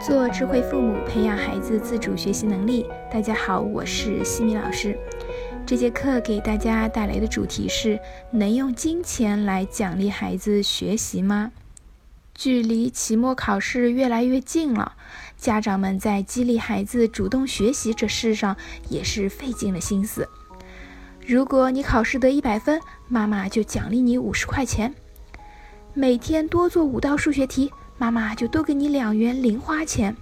做智慧父母，培养孩子自主学习能力。大家好，我是西米老师。这节课给大家带来的主题是：能用金钱来奖励孩子学习吗？距离期末考试越来越近了，家长们在激励孩子主动学习这事上也是费尽了心思。如果你考试得一百分，妈妈就奖励你五十块钱；每天多做五道数学题。妈妈就多给你两元零花钱。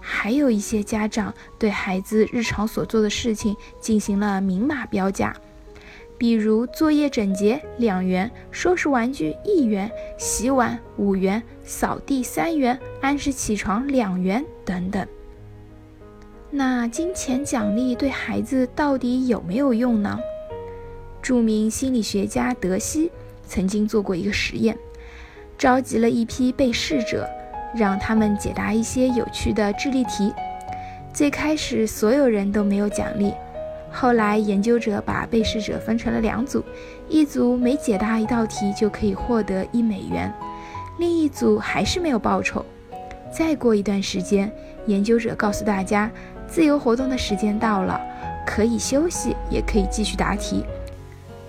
还有一些家长对孩子日常所做的事情进行了明码标价，比如作业整洁两元，收拾玩具一元，洗碗五元，扫地三元，按时起床两元等等。那金钱奖励对孩子到底有没有用呢？著名心理学家德西曾经做过一个实验。召集了一批被试者，让他们解答一些有趣的智力题。最开始，所有人都没有奖励。后来，研究者把被试者分成了两组，一组每解答一道题就可以获得一美元，另一组还是没有报酬。再过一段时间，研究者告诉大家，自由活动的时间到了，可以休息，也可以继续答题。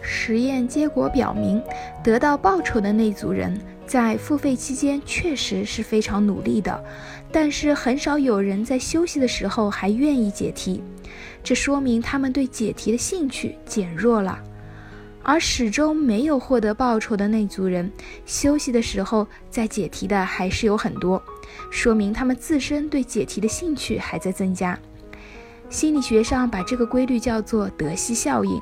实验结果表明，得到报酬的那组人。在付费期间确实是非常努力的，但是很少有人在休息的时候还愿意解题，这说明他们对解题的兴趣减弱了。而始终没有获得报酬的那组人，休息的时候在解题的还是有很多，说明他们自身对解题的兴趣还在增加。心理学上把这个规律叫做德西效应。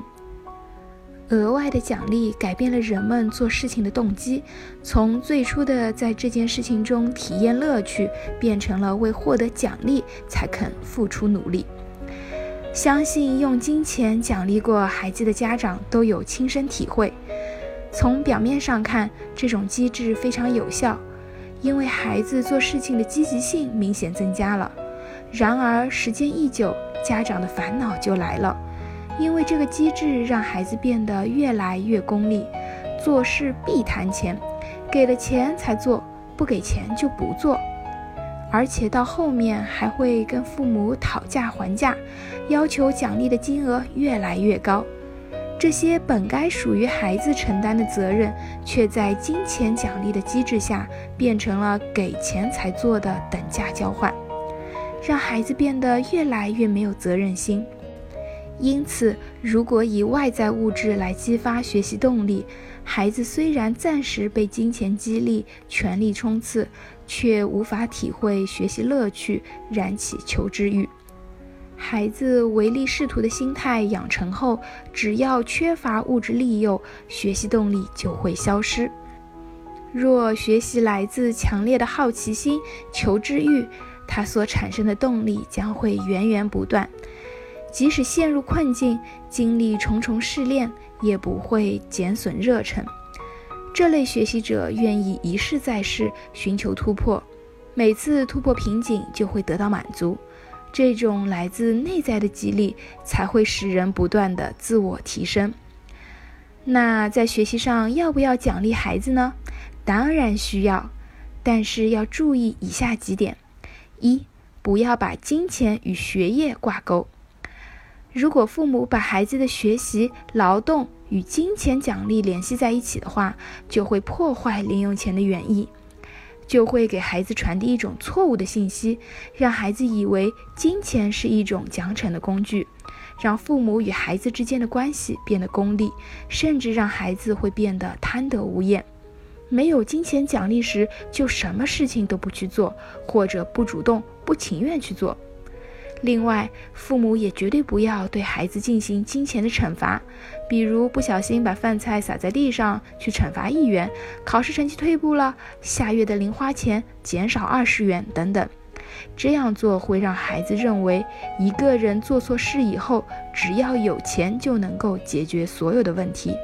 额外的奖励改变了人们做事情的动机，从最初的在这件事情中体验乐趣，变成了为获得奖励才肯付出努力。相信用金钱奖励过孩子的家长都有亲身体会。从表面上看，这种机制非常有效，因为孩子做事情的积极性明显增加了。然而，时间一久，家长的烦恼就来了。因为这个机制让孩子变得越来越功利，做事必谈钱，给了钱才做，不给钱就不做，而且到后面还会跟父母讨价还价，要求奖励的金额越来越高。这些本该属于孩子承担的责任，却在金钱奖励的机制下变成了给钱才做的等价交换，让孩子变得越来越没有责任心。因此，如果以外在物质来激发学习动力，孩子虽然暂时被金钱激励，全力冲刺，却无法体会学习乐趣，燃起求知欲。孩子唯利是图的心态养成后，只要缺乏物质利诱，学习动力就会消失。若学习来自强烈的好奇心、求知欲，它所产生的动力将会源源不断。即使陷入困境，经历重重试炼，也不会减损热忱。这类学习者愿意一试再试，寻求突破，每次突破瓶颈就会得到满足。这种来自内在的激励，才会使人不断的自我提升。那在学习上要不要奖励孩子呢？当然需要，但是要注意以下几点：一，不要把金钱与学业挂钩。如果父母把孩子的学习、劳动与金钱奖励联系在一起的话，就会破坏零用钱的原意，就会给孩子传递一种错误的信息，让孩子以为金钱是一种奖惩的工具，让父母与孩子之间的关系变得功利，甚至让孩子会变得贪得无厌。没有金钱奖励时，就什么事情都不去做，或者不主动、不情愿去做。另外，父母也绝对不要对孩子进行金钱的惩罚，比如不小心把饭菜洒在地上，去惩罚一元；考试成绩退步了，下月的零花钱减少二十元等等。这样做会让孩子认为，一个人做错事以后，只要有钱就能够解决所有的问题。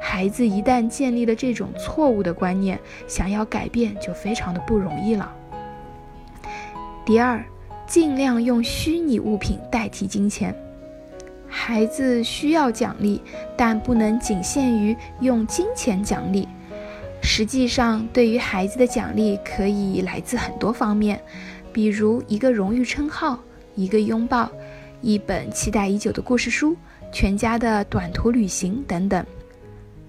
孩子一旦建立了这种错误的观念，想要改变就非常的不容易了。第二。尽量用虚拟物品代替金钱。孩子需要奖励，但不能仅限于用金钱奖励。实际上，对于孩子的奖励可以来自很多方面，比如一个荣誉称号、一个拥抱、一本期待已久的故事书、全家的短途旅行等等。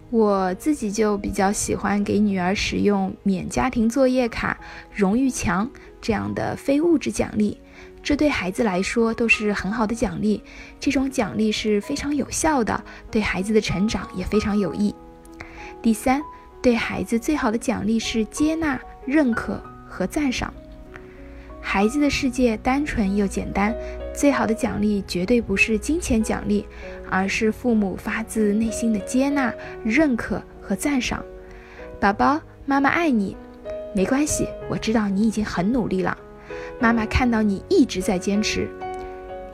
我自己就比较喜欢给女儿使用免家庭作业卡、荣誉墙这样的非物质奖励，这对孩子来说都是很好的奖励。这种奖励是非常有效的，对孩子的成长也非常有益。第三，对孩子最好的奖励是接纳、认可和赞赏。孩子的世界单纯又简单，最好的奖励绝对不是金钱奖励，而是父母发自内心的接纳、认可和赞赏。宝宝，妈妈爱你，没关系，我知道你已经很努力了。妈妈看到你一直在坚持，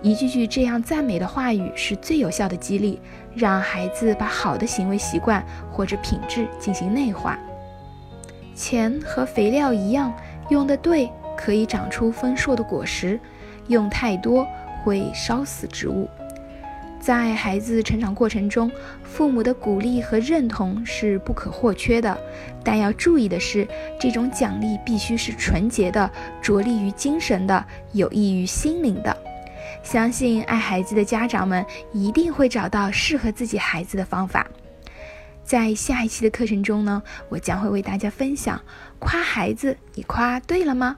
一句句这样赞美的话语是最有效的激励，让孩子把好的行为习惯或者品质进行内化。钱和肥料一样，用的对。可以长出丰硕的果实，用太多会烧死植物。在孩子成长过程中，父母的鼓励和认同是不可或缺的。但要注意的是，这种奖励必须是纯洁的、着力于精神的、有益于心灵的。相信爱孩子的家长们一定会找到适合自己孩子的方法。在下一期的课程中呢，我将会为大家分享：夸孩子，你夸对了吗？